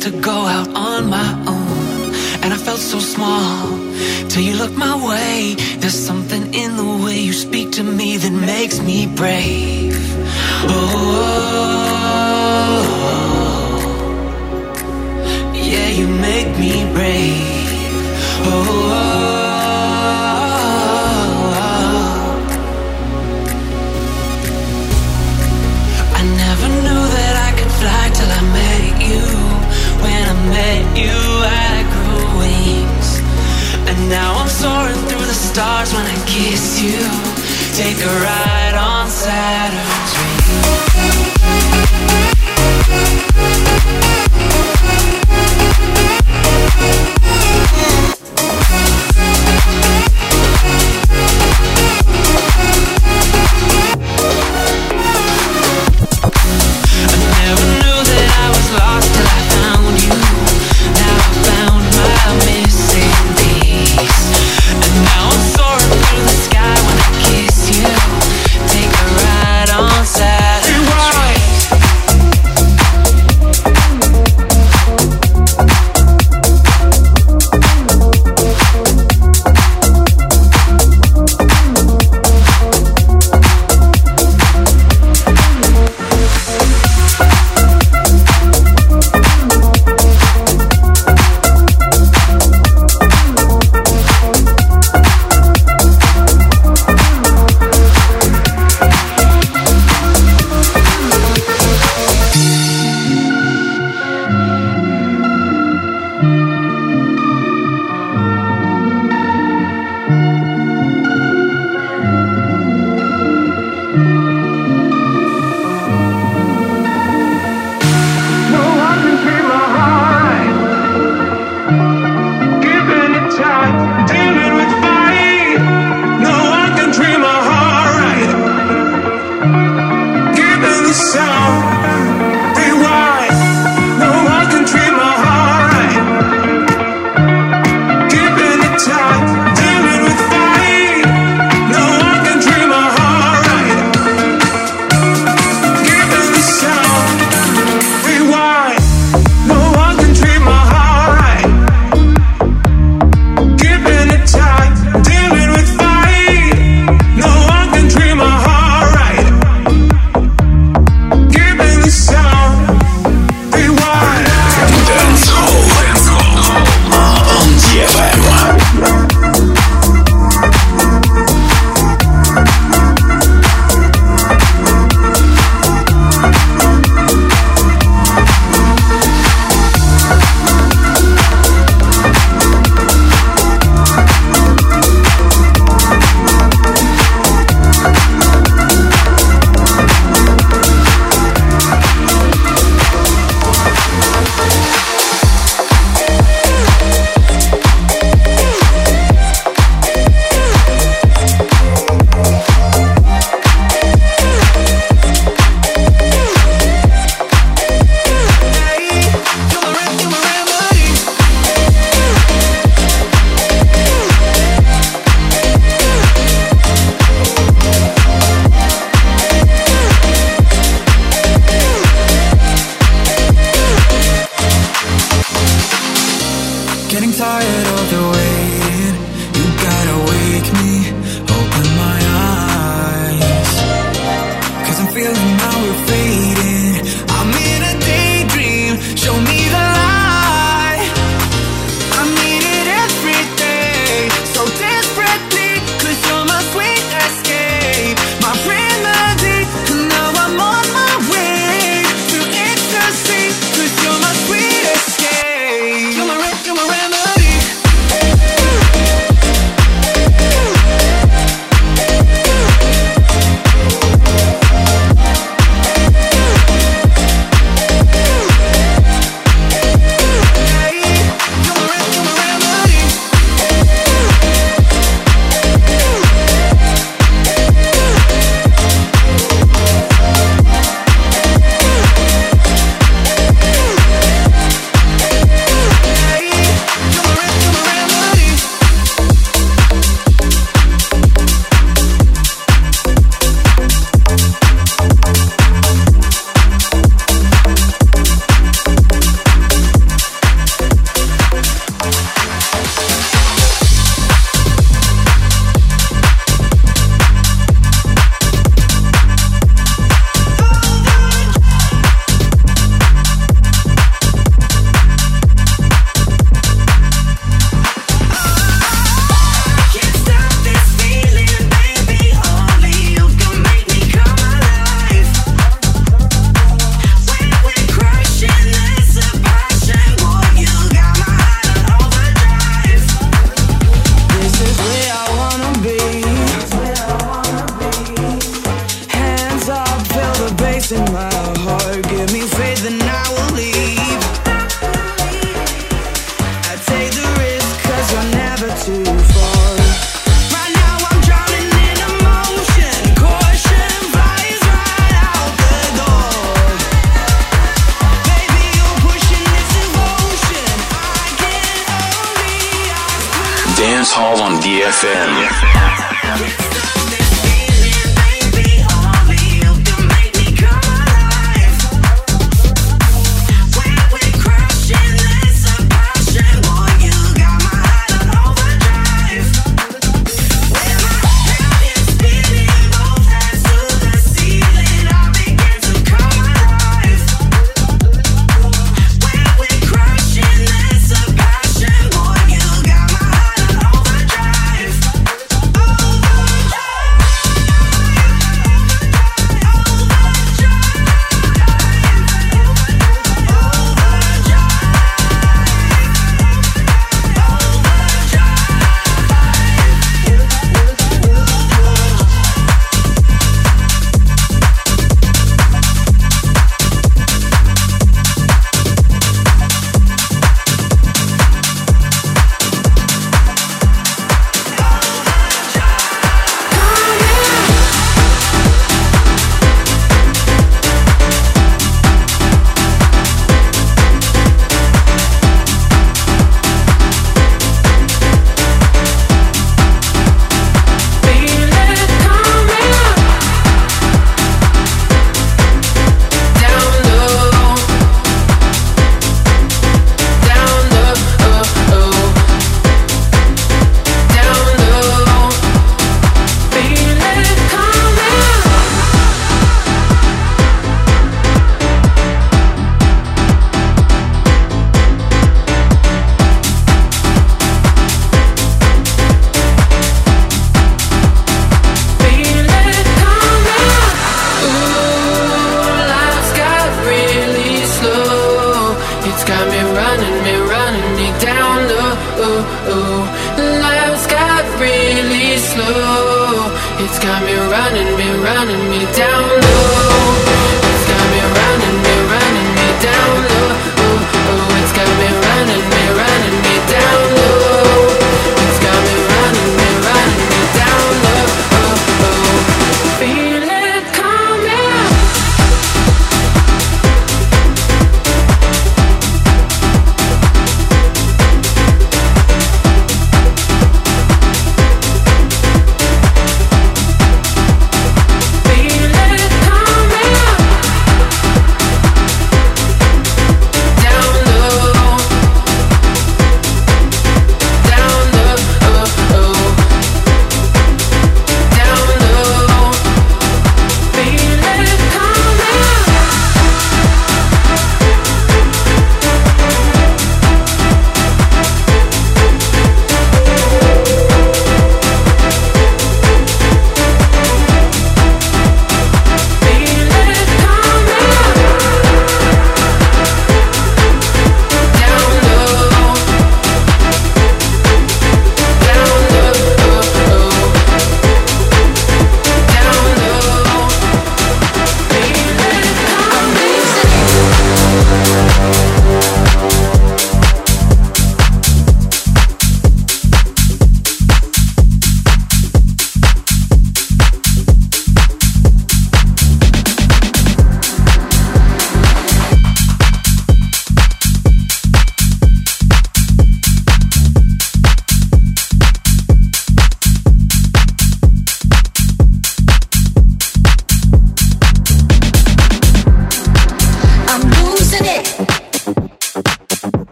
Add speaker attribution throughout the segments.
Speaker 1: To go out on my own. And I felt so small till you looked my way. There's something in the way you speak to me that makes me brave. Oh, yeah, you make me brave. Oh. oh, oh. Kiss you. Take a ride on Saturn's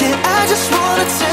Speaker 2: Yeah,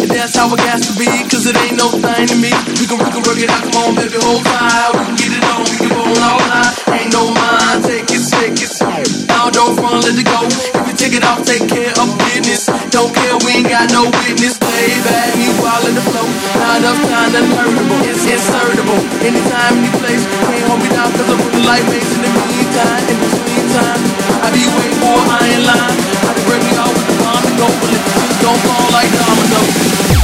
Speaker 3: And that's how it got to be, cause it ain't no thing to me. We can, we can work it out, come on, baby, hold tight. We can get it on, we can roll all night. Ain't no mind, take it, take it. Now don't run, let it go. If you take it off, take care of business. Don't care, we ain't got no witness. Play back, me while in the flow. Not enough time, unlearnable. It's insertable. Anytime, any place. Can't hold me down, cause I'm putting light mates in the meantime. In between time, I be waiting for a iron line. Don't fall like dominoes.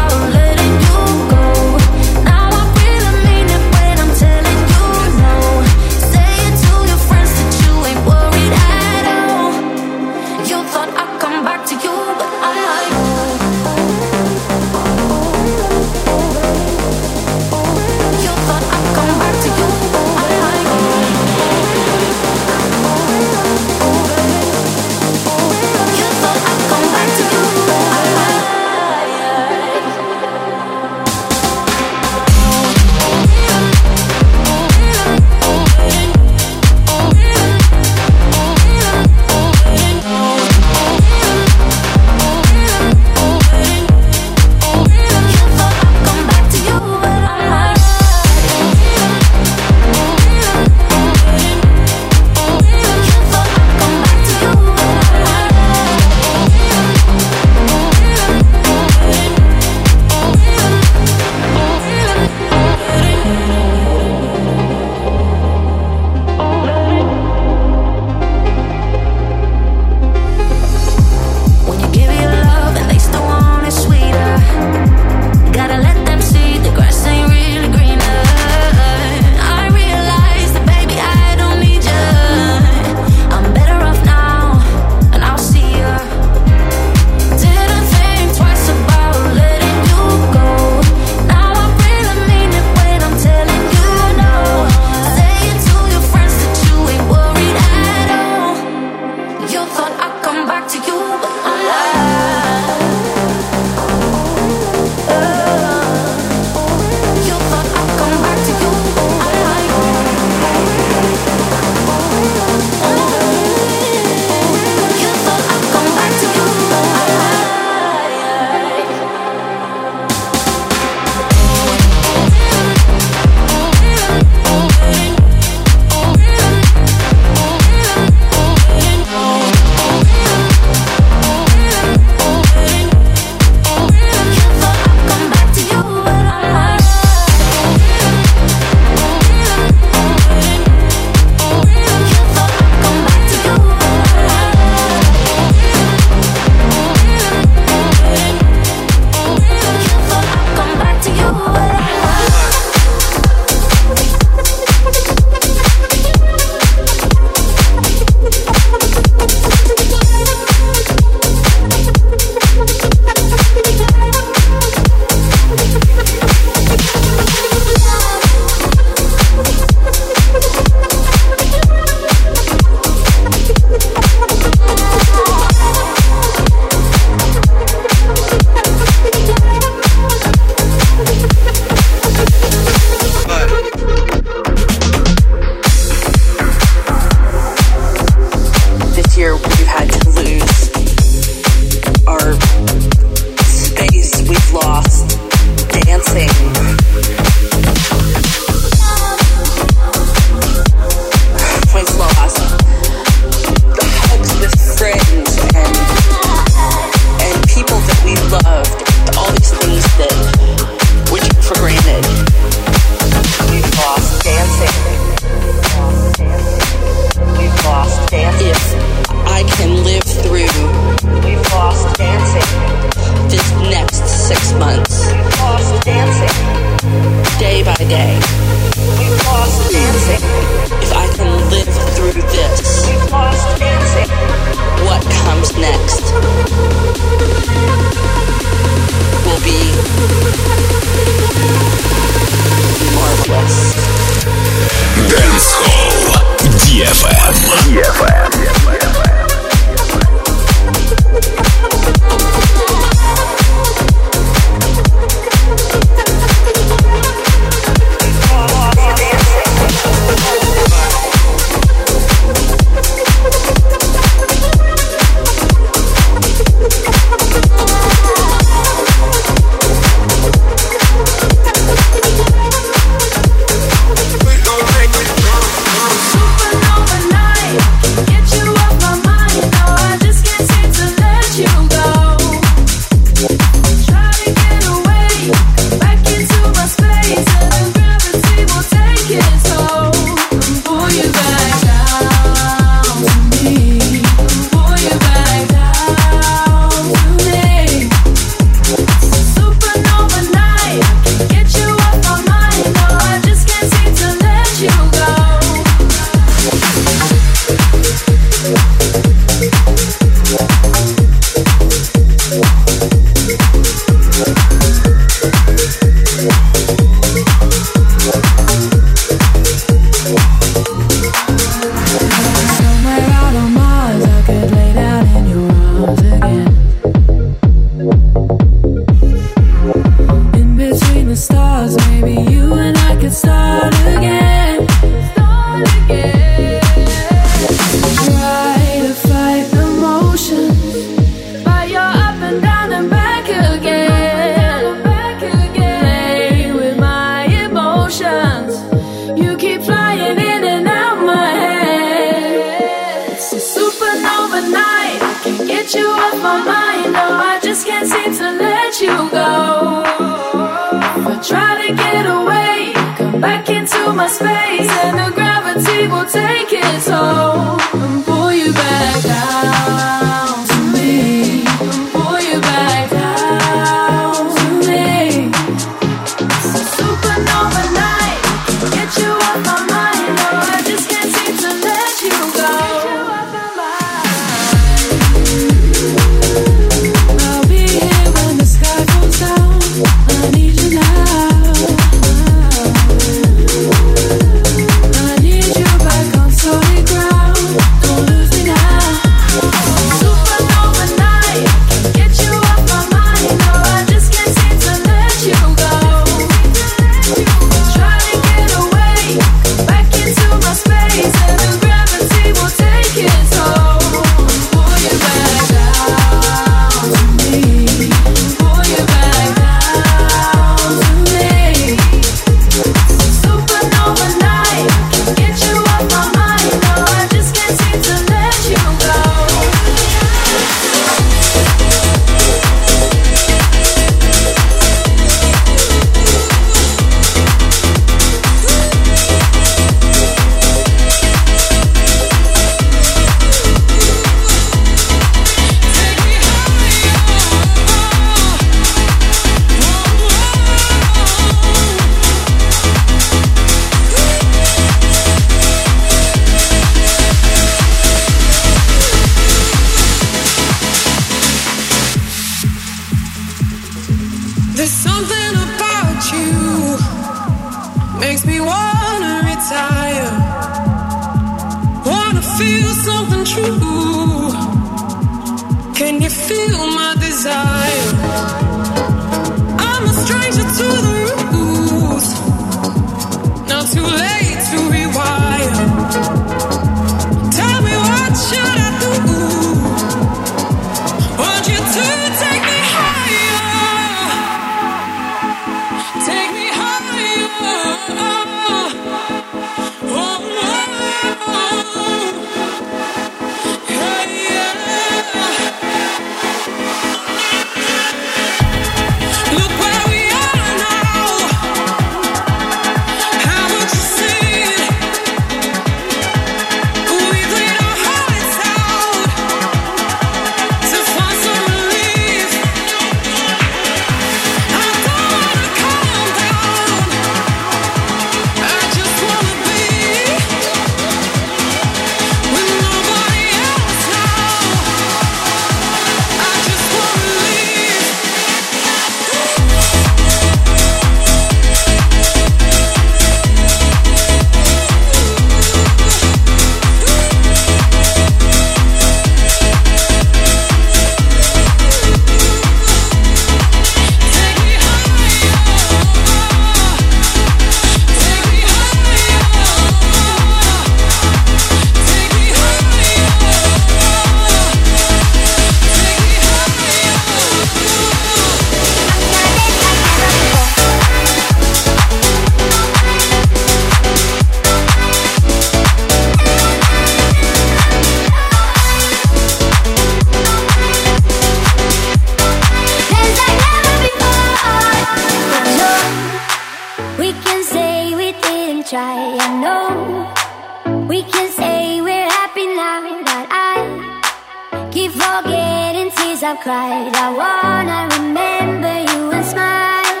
Speaker 4: cried. I wanna remember you and smile.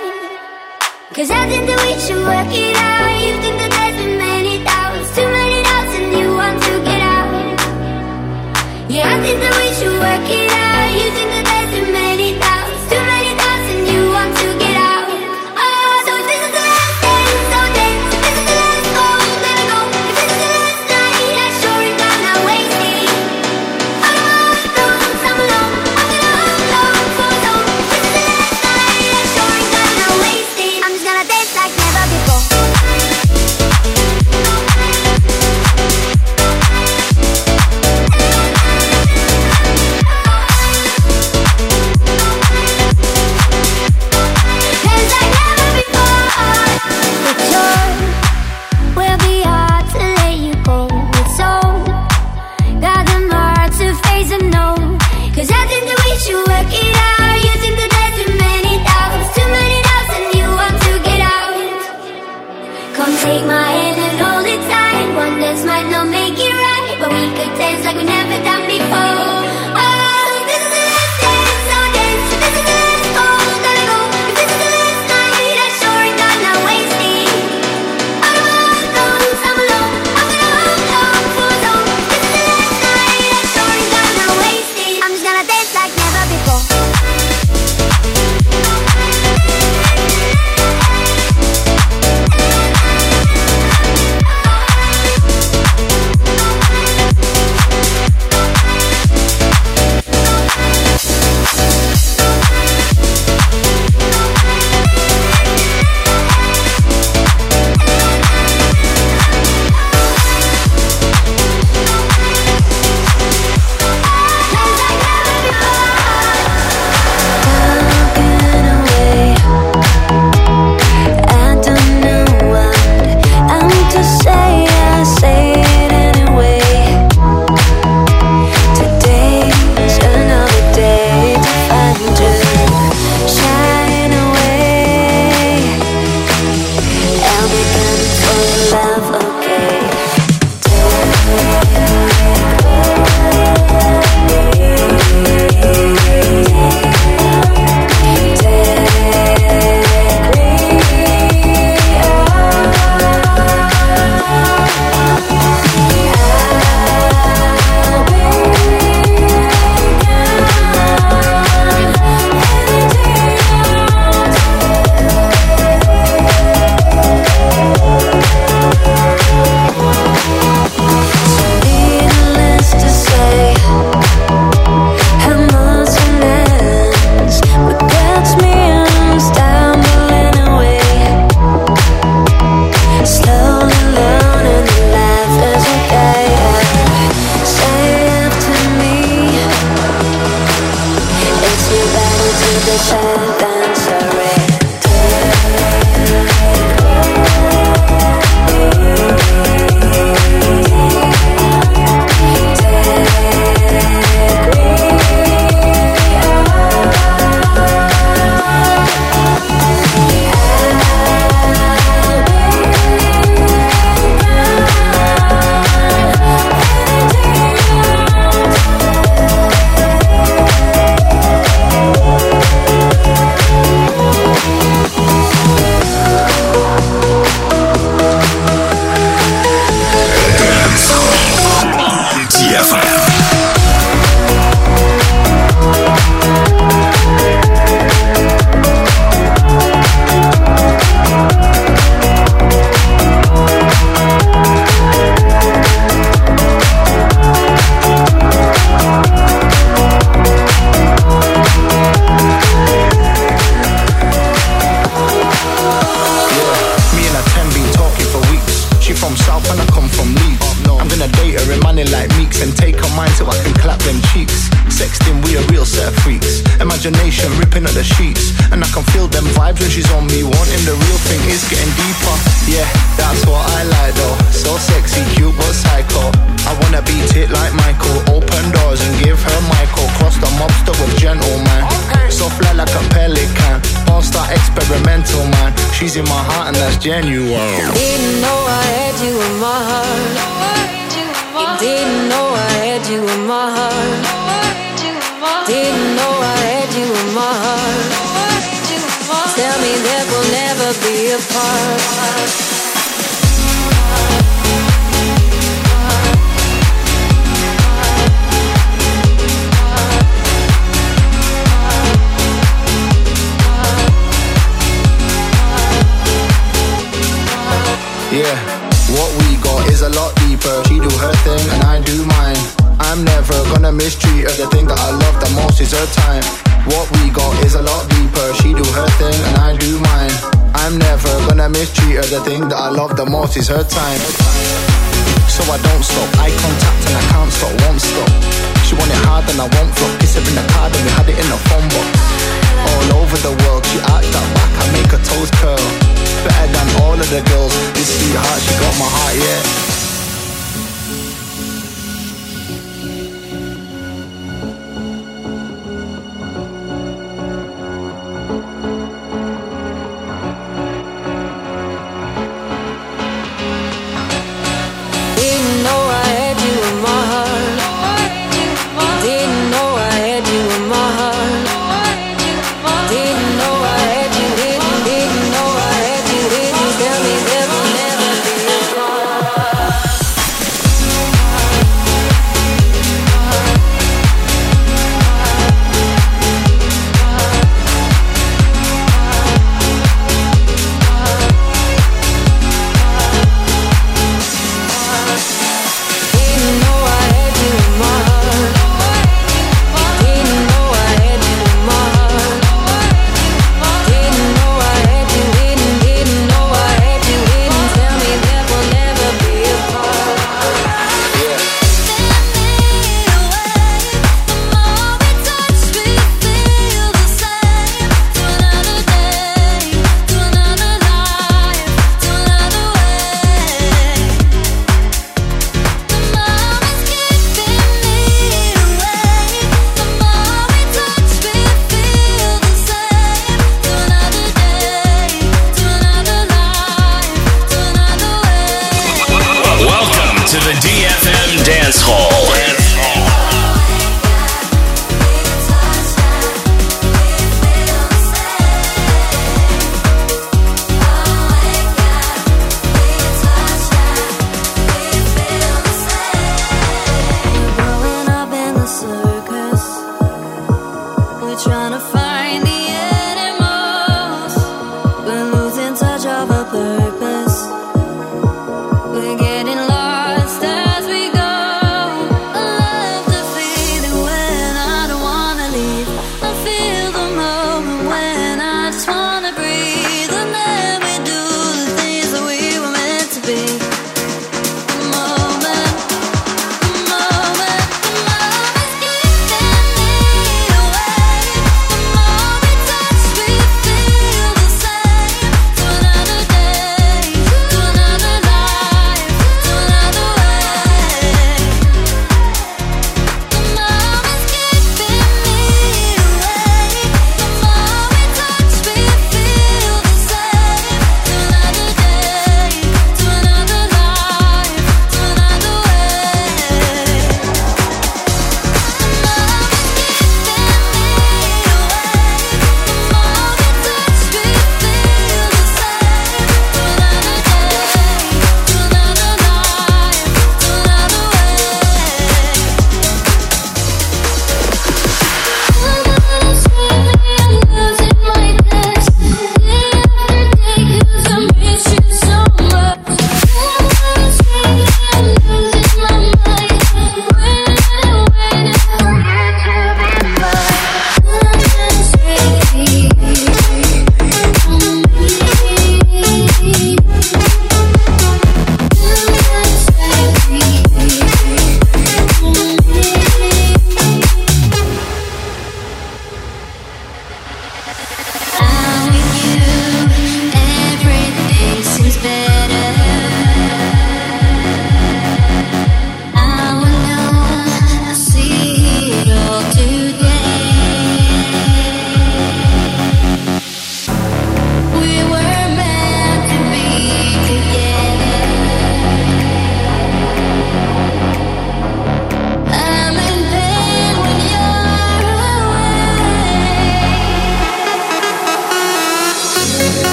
Speaker 4: Cause I think that we should work it
Speaker 5: her time. What we got is a lot deeper. She do her thing and I do mine. I'm never gonna mistreat her. The thing that I love the most is her time. So I don't stop. Eye contact and I can't stop, won't stop. She want it hard and I won't flop. Kiss her in the card and we had it in the phone box. All over the world, she act that back. I make her toes curl. Better than all of the girls. This sweetheart, she got my heart, yeah.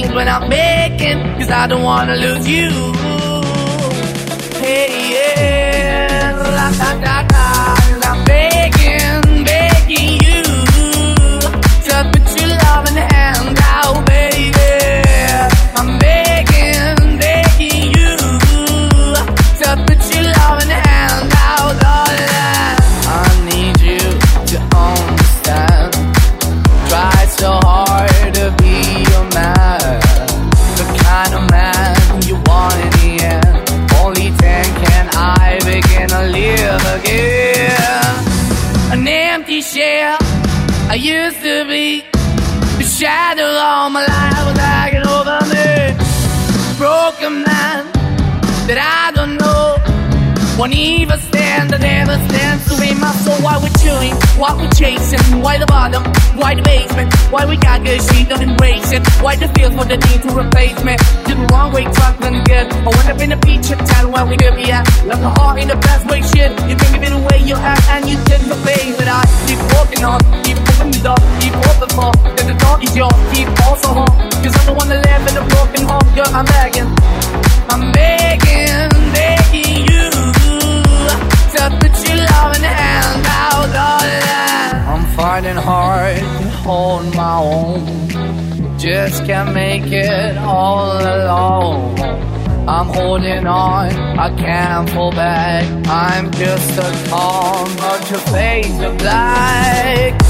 Speaker 4: when
Speaker 6: I'm making, cause I don't wanna lose you. I'm holding on, I can't fall back. I'm just a calm, but your face of black.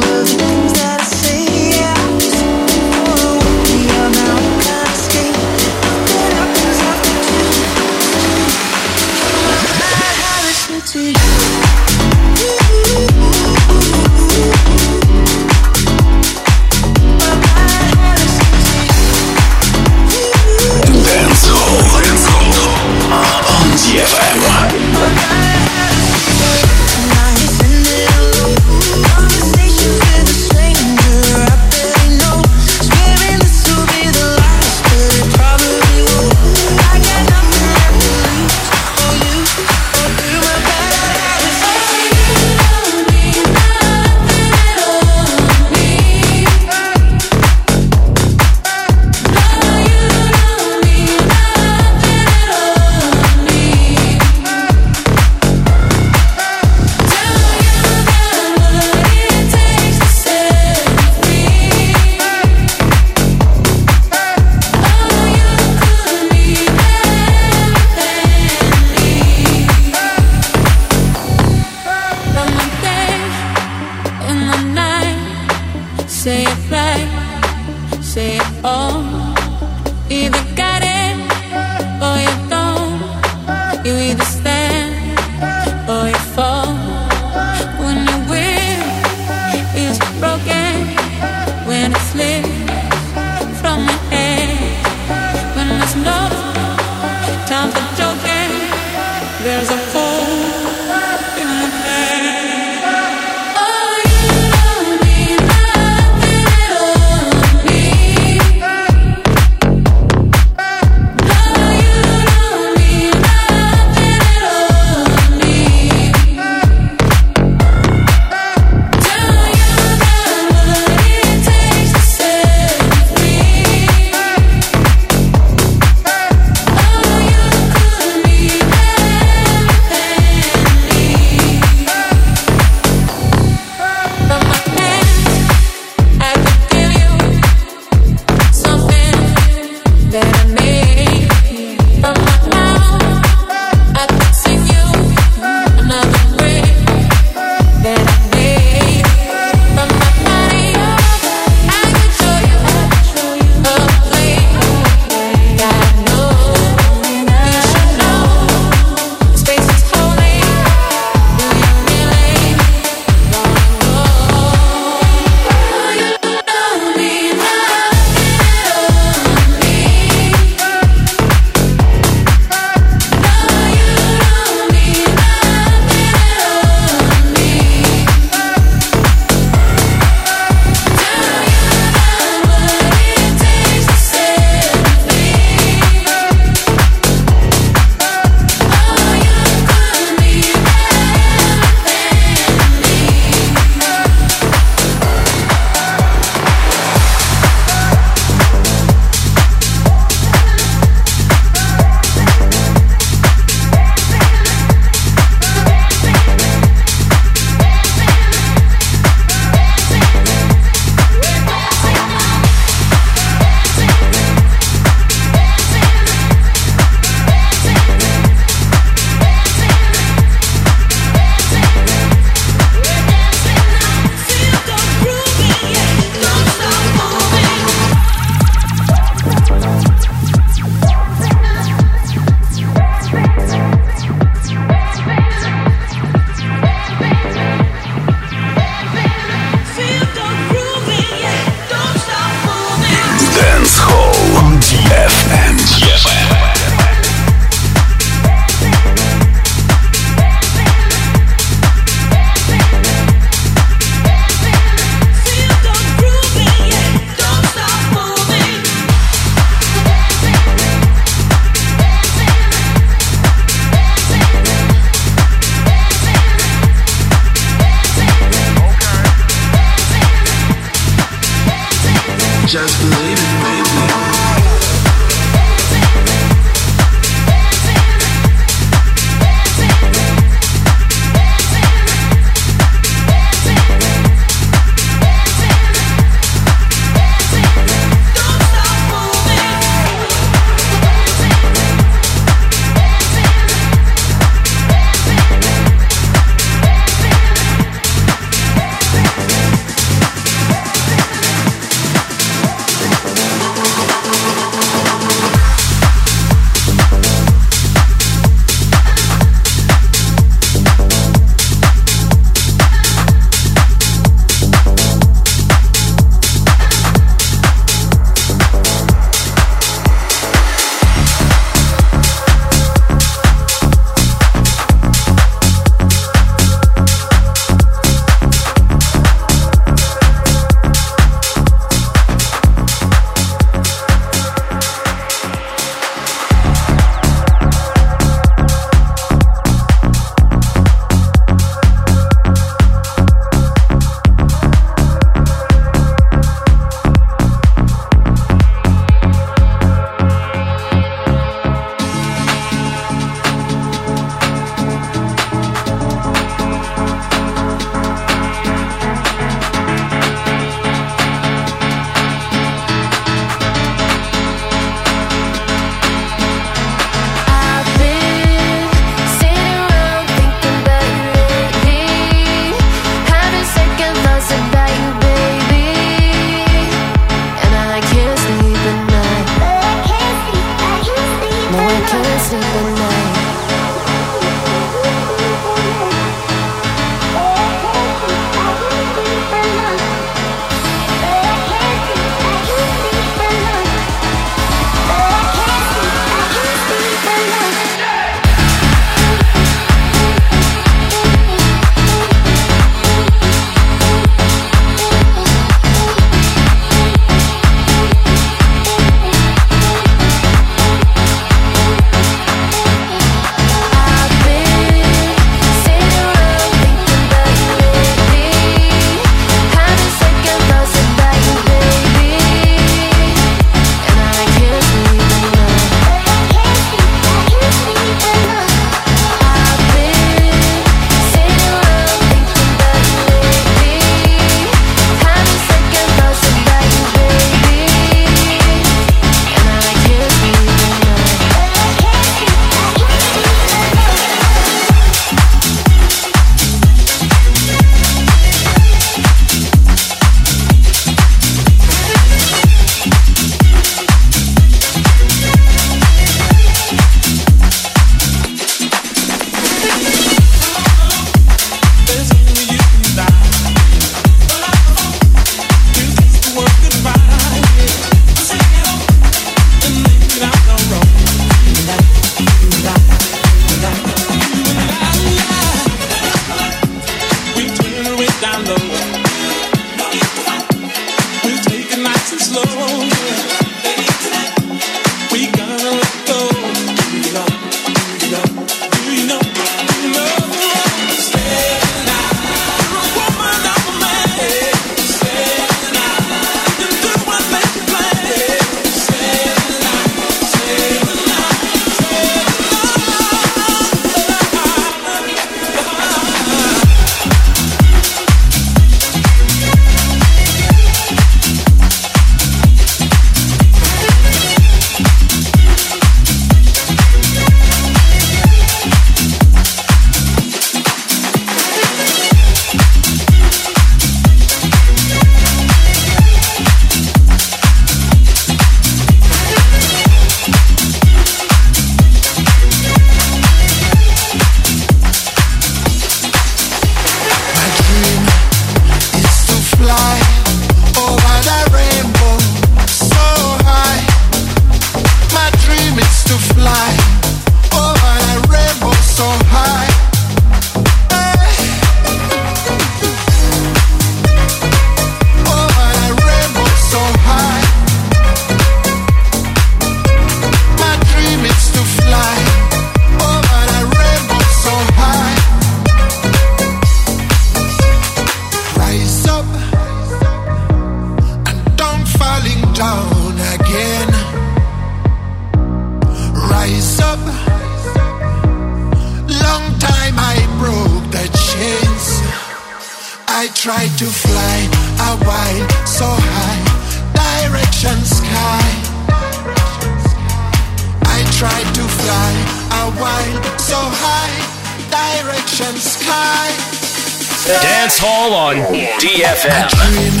Speaker 7: DFM.
Speaker 5: Dream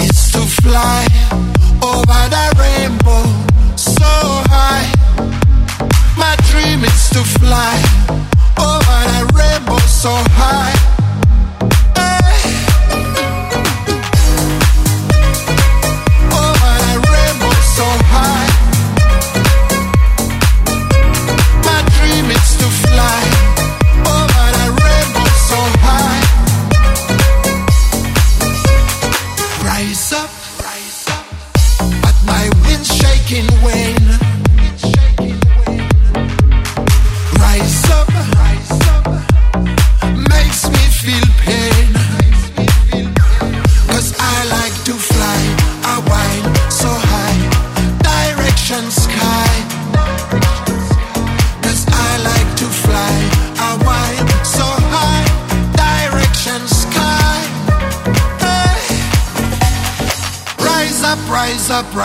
Speaker 5: is to fly over the rainbow so high. My dream is to fly over the rainbow so high.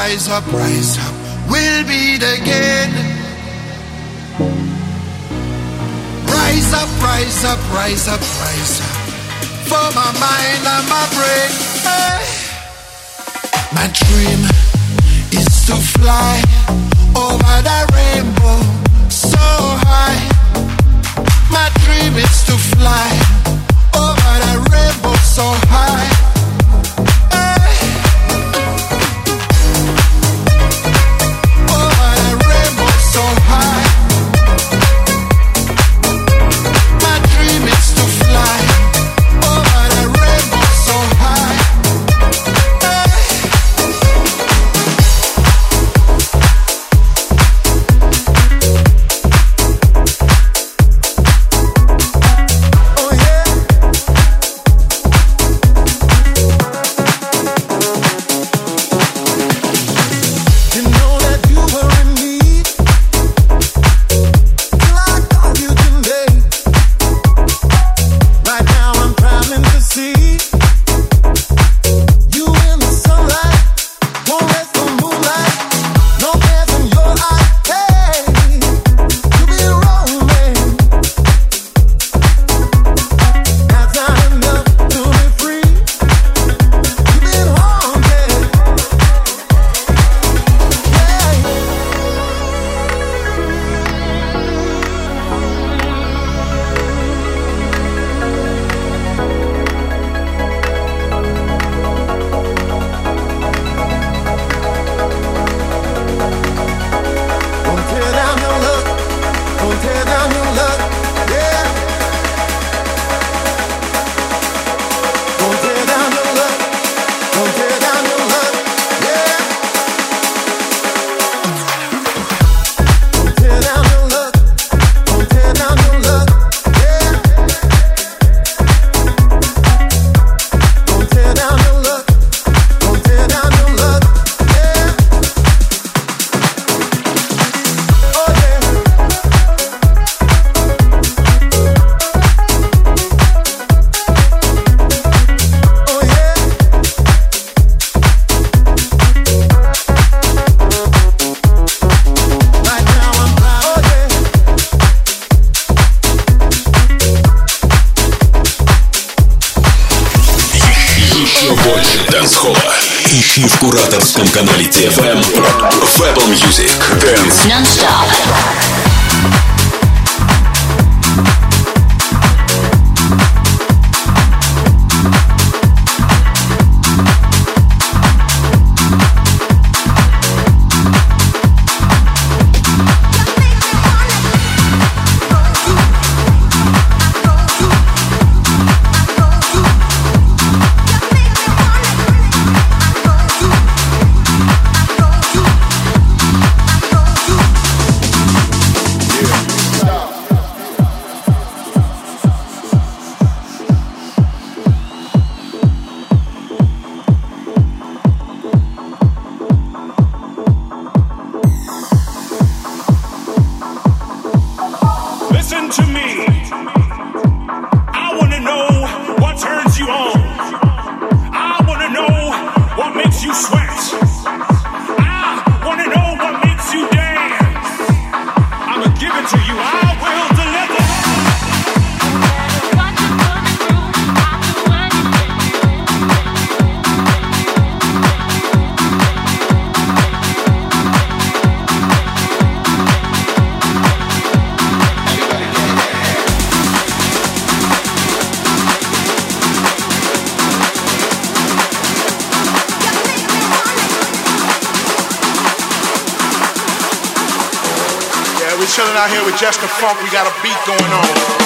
Speaker 5: rise up, rise up, we'll be the again. Rise up, rise up, rise up, rise up, for my mind and my brain. Hey. My dream is to fly over the rainbow so high. My dream is to fly over the rainbow so high. to you. I
Speaker 8: will. Out here with the funk. We got a beat going on.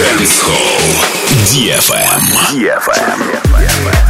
Speaker 8: Dance Hall DFM.
Speaker 9: DFM.
Speaker 8: DFM.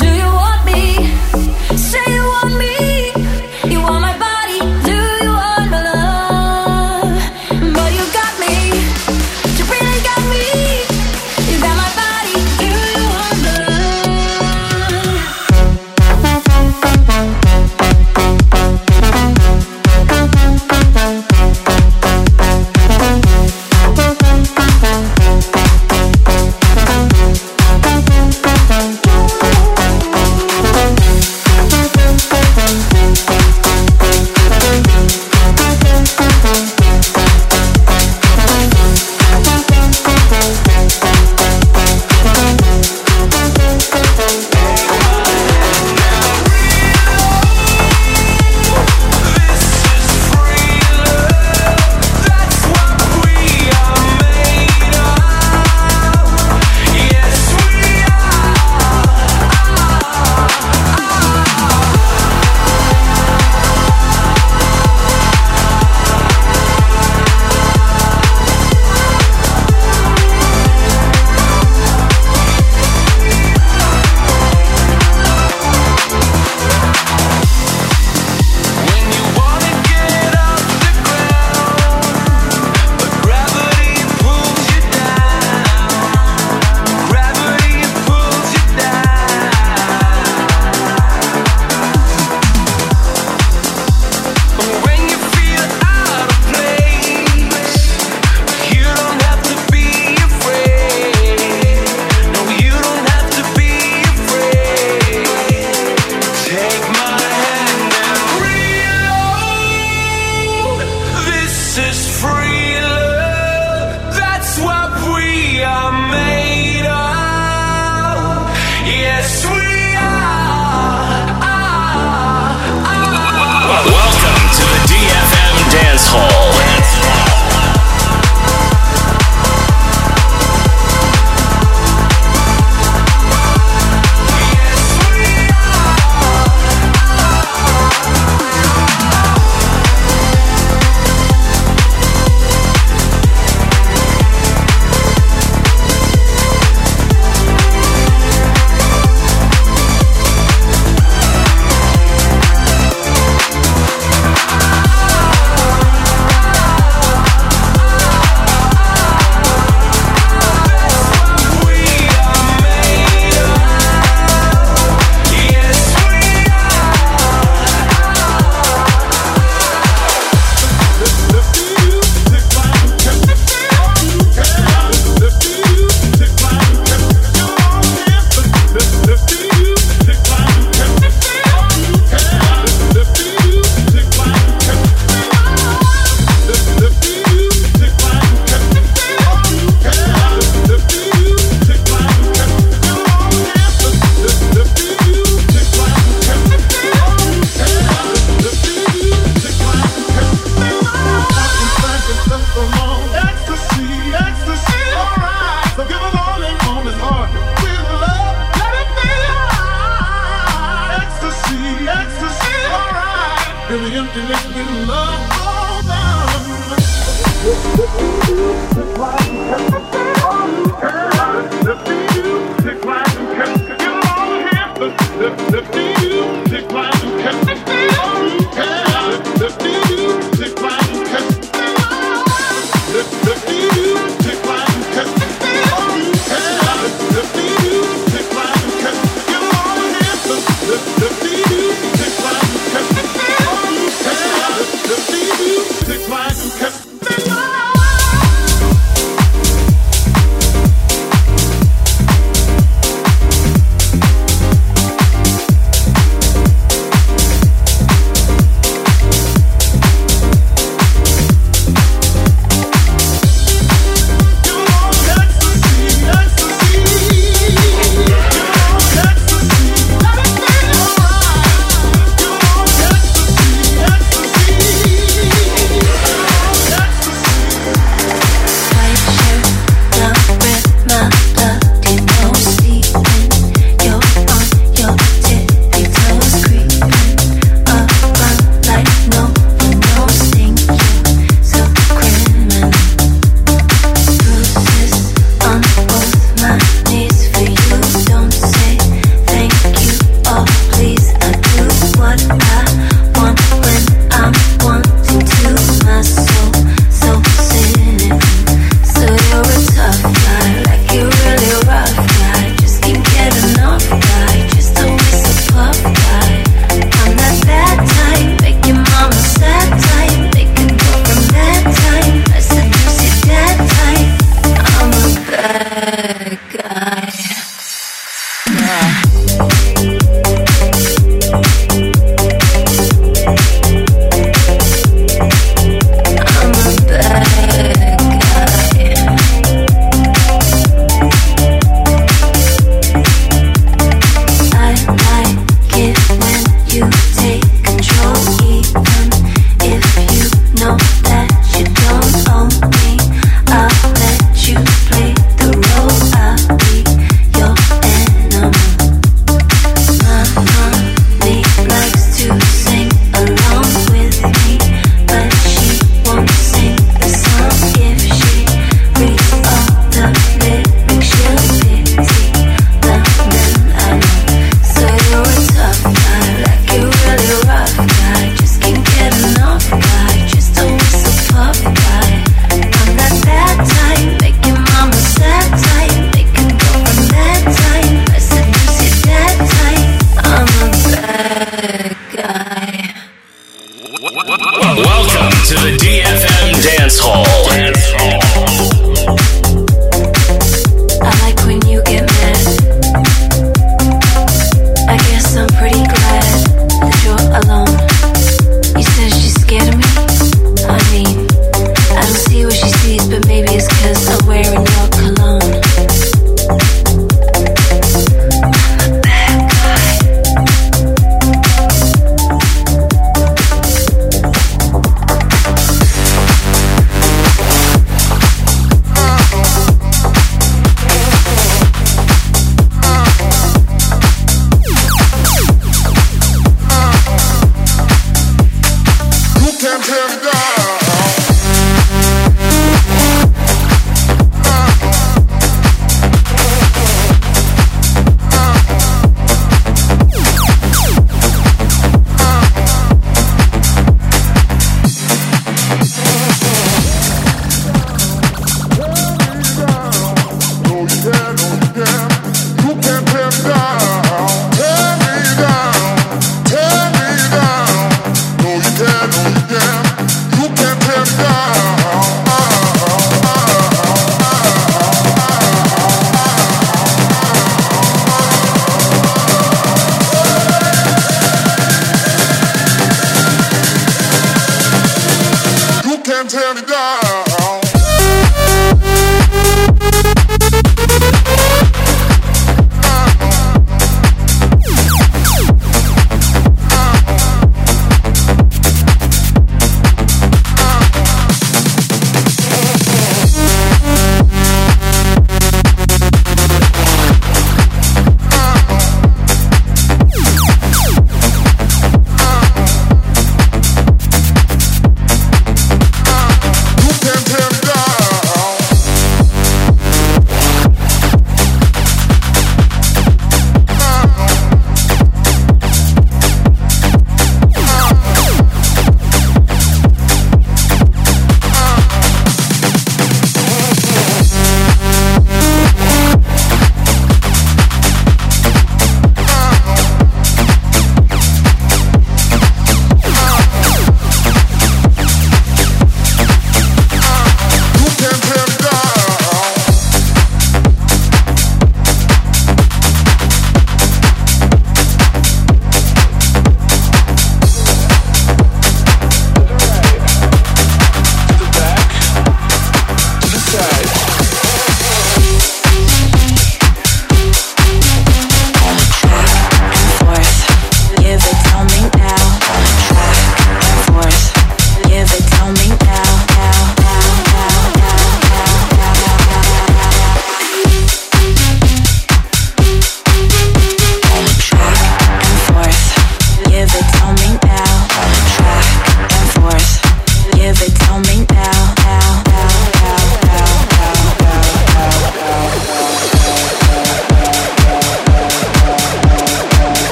Speaker 8: Do you want